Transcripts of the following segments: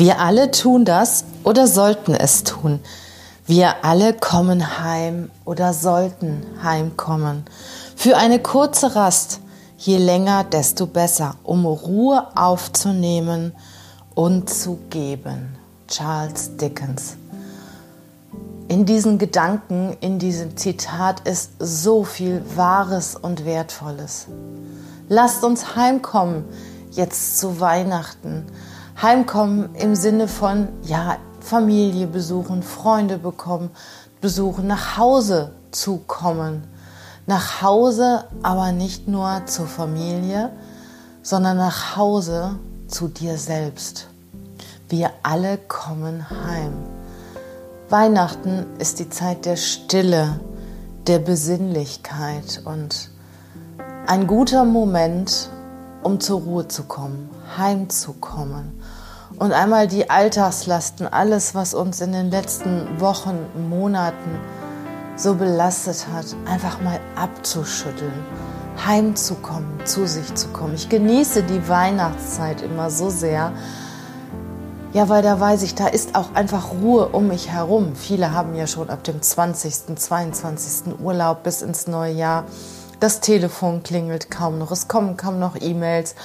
Wir alle tun das oder sollten es tun. Wir alle kommen heim oder sollten heimkommen. Für eine kurze Rast, je länger, desto besser, um Ruhe aufzunehmen und zu geben. Charles Dickens. In diesen Gedanken, in diesem Zitat ist so viel Wahres und Wertvolles. Lasst uns heimkommen, jetzt zu Weihnachten. Heimkommen im Sinne von, ja, Familie besuchen, Freunde bekommen, besuchen, nach Hause zu kommen. Nach Hause, aber nicht nur zur Familie, sondern nach Hause zu dir selbst. Wir alle kommen heim. Weihnachten ist die Zeit der Stille, der Besinnlichkeit und ein guter Moment, um zur Ruhe zu kommen, heimzukommen und einmal die Alltagslasten, alles, was uns in den letzten Wochen, Monaten so belastet hat, einfach mal abzuschütteln, heimzukommen, zu sich zu kommen. Ich genieße die Weihnachtszeit immer so sehr. Ja, weil da weiß ich, da ist auch einfach Ruhe um mich herum. Viele haben ja schon ab dem 20., 22. Urlaub bis ins neue Jahr. Das Telefon klingelt kaum noch, es kommen kaum noch E-Mails.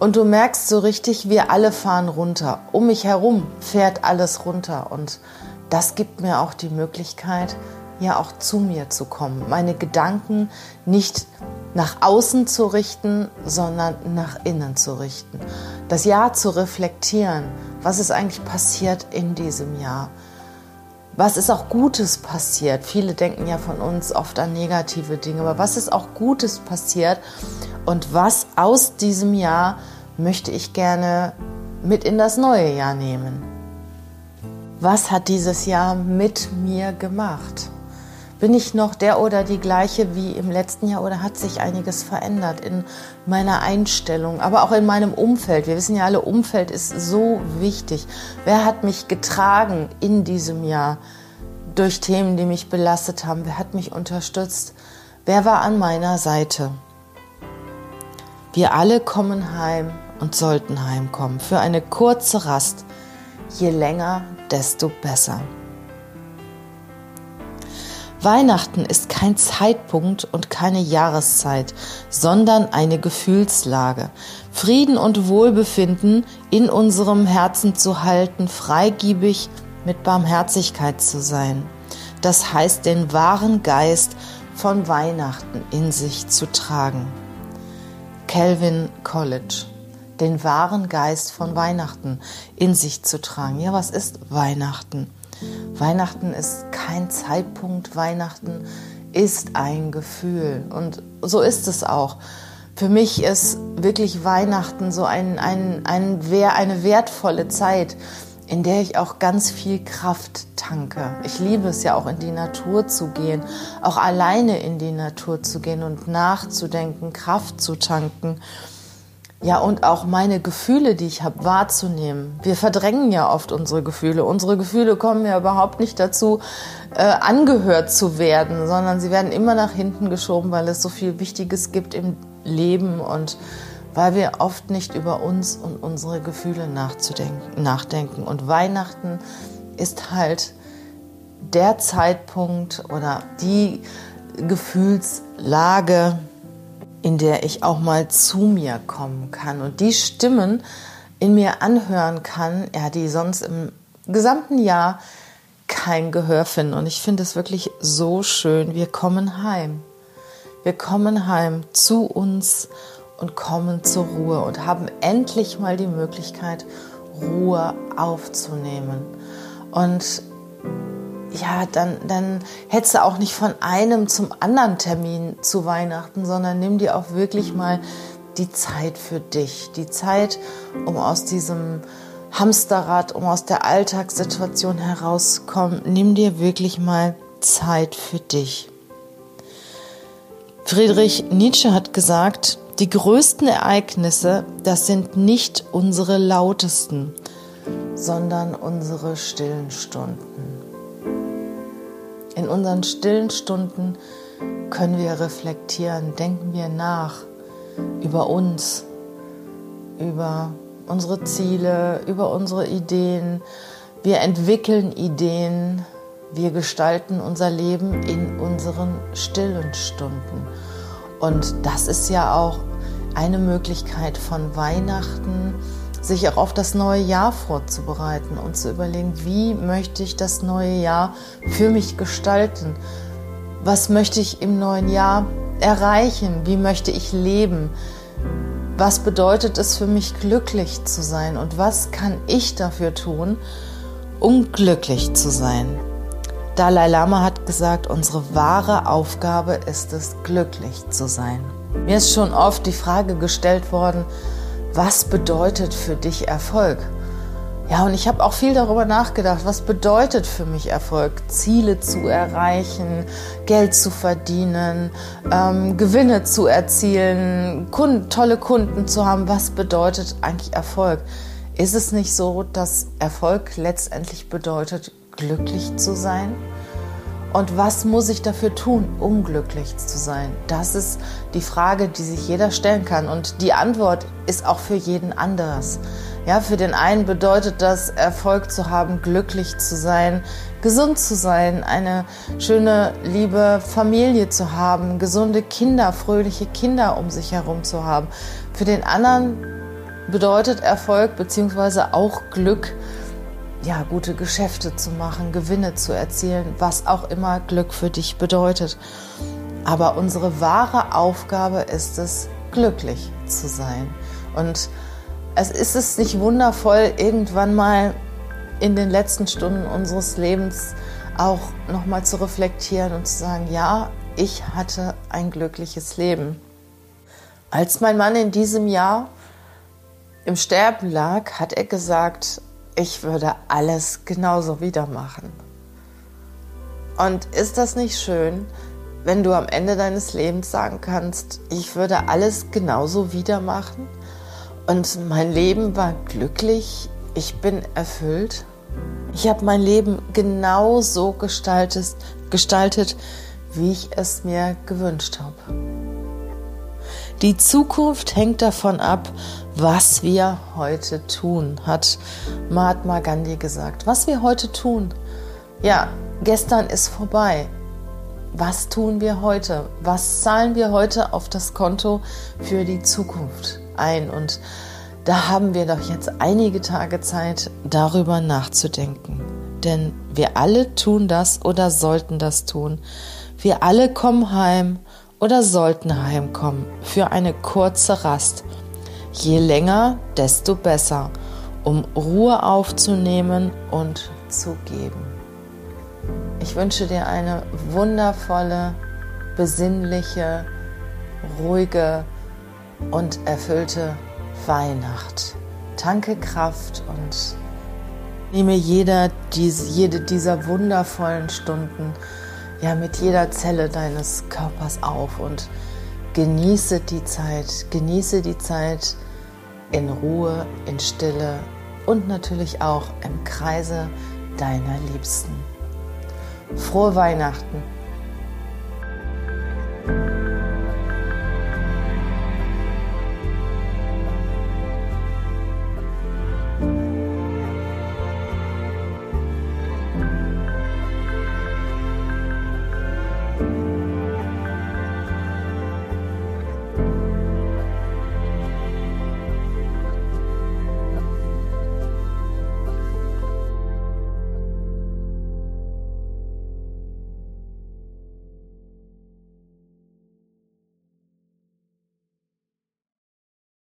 Und du merkst so richtig, wir alle fahren runter. Um mich herum fährt alles runter. Und das gibt mir auch die Möglichkeit, ja auch zu mir zu kommen. Meine Gedanken nicht nach außen zu richten, sondern nach innen zu richten. Das Jahr zu reflektieren. Was ist eigentlich passiert in diesem Jahr? Was ist auch Gutes passiert? Viele denken ja von uns oft an negative Dinge, aber was ist auch Gutes passiert? Und was aus diesem Jahr möchte ich gerne mit in das neue Jahr nehmen? Was hat dieses Jahr mit mir gemacht? Bin ich noch der oder die gleiche wie im letzten Jahr oder hat sich einiges verändert in meiner Einstellung, aber auch in meinem Umfeld? Wir wissen ja alle, Umfeld ist so wichtig. Wer hat mich getragen in diesem Jahr durch Themen, die mich belastet haben? Wer hat mich unterstützt? Wer war an meiner Seite? Wir alle kommen heim und sollten heimkommen für eine kurze Rast. Je länger, desto besser. Weihnachten ist kein Zeitpunkt und keine Jahreszeit, sondern eine Gefühlslage. Frieden und Wohlbefinden in unserem Herzen zu halten, freigiebig mit Barmherzigkeit zu sein. Das heißt, den wahren Geist von Weihnachten in sich zu tragen. Calvin College. Den wahren Geist von Weihnachten in sich zu tragen. Ja, was ist Weihnachten? Weihnachten ist kein Zeitpunkt, Weihnachten ist ein Gefühl. Und so ist es auch. Für mich ist wirklich Weihnachten so ein, ein, ein, eine wertvolle Zeit, in der ich auch ganz viel Kraft tanke. Ich liebe es ja auch in die Natur zu gehen, auch alleine in die Natur zu gehen und nachzudenken, Kraft zu tanken. Ja, und auch meine Gefühle, die ich habe, wahrzunehmen. Wir verdrängen ja oft unsere Gefühle. Unsere Gefühle kommen ja überhaupt nicht dazu, äh, angehört zu werden, sondern sie werden immer nach hinten geschoben, weil es so viel Wichtiges gibt im Leben und weil wir oft nicht über uns und unsere Gefühle nachdenken. Und Weihnachten ist halt der Zeitpunkt oder die Gefühlslage, in der ich auch mal zu mir kommen kann und die Stimmen in mir anhören kann, ja, die sonst im gesamten Jahr kein Gehör finden. Und ich finde es wirklich so schön. Wir kommen heim. Wir kommen heim zu uns und kommen zur Ruhe und haben endlich mal die Möglichkeit, Ruhe aufzunehmen. Und ja, dann, dann hättest du auch nicht von einem zum anderen Termin zu Weihnachten, sondern nimm dir auch wirklich mal die Zeit für dich. Die Zeit, um aus diesem Hamsterrad, um aus der Alltagssituation herauszukommen. Nimm dir wirklich mal Zeit für dich. Friedrich Nietzsche hat gesagt, die größten Ereignisse, das sind nicht unsere lautesten, sondern unsere stillen Stunden. In unseren stillen Stunden können wir reflektieren, denken wir nach über uns, über unsere Ziele, über unsere Ideen. Wir entwickeln Ideen. Wir gestalten unser Leben in unseren stillen Stunden. Und das ist ja auch eine Möglichkeit von Weihnachten, sich auch auf das neue Jahr vorzubereiten und zu überlegen, wie möchte ich das neue Jahr für mich gestalten? Was möchte ich im neuen Jahr erreichen? Wie möchte ich leben? Was bedeutet es für mich, glücklich zu sein? Und was kann ich dafür tun, um glücklich zu sein? Dalai Lama hat gesagt, unsere wahre Aufgabe ist es, glücklich zu sein. Mir ist schon oft die Frage gestellt worden, was bedeutet für dich Erfolg? Ja, und ich habe auch viel darüber nachgedacht, was bedeutet für mich Erfolg? Ziele zu erreichen, Geld zu verdienen, ähm, Gewinne zu erzielen, Kunden, tolle Kunden zu haben. Was bedeutet eigentlich Erfolg? Ist es nicht so, dass Erfolg letztendlich bedeutet, glücklich zu sein? Und was muss ich dafür tun, um glücklich zu sein? Das ist die Frage, die sich jeder stellen kann. Und die Antwort ist auch für jeden anders. Ja, für den einen bedeutet das, Erfolg zu haben, glücklich zu sein, gesund zu sein, eine schöne, liebe Familie zu haben, gesunde Kinder, fröhliche Kinder um sich herum zu haben. Für den anderen bedeutet Erfolg beziehungsweise auch Glück, ja, gute Geschäfte zu machen, Gewinne zu erzielen, was auch immer Glück für dich bedeutet. Aber unsere wahre Aufgabe ist es, glücklich zu sein. Und es ist es nicht wundervoll, irgendwann mal in den letzten Stunden unseres Lebens auch nochmal zu reflektieren und zu sagen, ja, ich hatte ein glückliches Leben. Als mein Mann in diesem Jahr im Sterben lag, hat er gesagt, ich würde alles genauso wieder machen. Und ist das nicht schön, wenn du am Ende deines Lebens sagen kannst, ich würde alles genauso wieder machen? Und mein Leben war glücklich, ich bin erfüllt. Ich habe mein Leben genau so gestaltet, gestaltet, wie ich es mir gewünscht habe. Die Zukunft hängt davon ab, was wir heute tun, hat Mahatma Gandhi gesagt. Was wir heute tun. Ja, gestern ist vorbei. Was tun wir heute? Was zahlen wir heute auf das Konto für die Zukunft? ein. Und da haben wir doch jetzt einige Tage Zeit, darüber nachzudenken. Denn wir alle tun das oder sollten das tun. Wir alle kommen heim oder sollten heimkommen für eine kurze Rast. Je länger, desto besser, um Ruhe aufzunehmen und zu geben. Ich wünsche dir eine wundervolle, besinnliche, ruhige, und erfüllte Weihnacht. Tanke Kraft und nehme jeder, dies, jede dieser wundervollen Stunden ja mit jeder Zelle deines Körpers auf und genieße die Zeit, genieße die Zeit in Ruhe, in Stille und natürlich auch im Kreise deiner Liebsten. Frohe Weihnachten!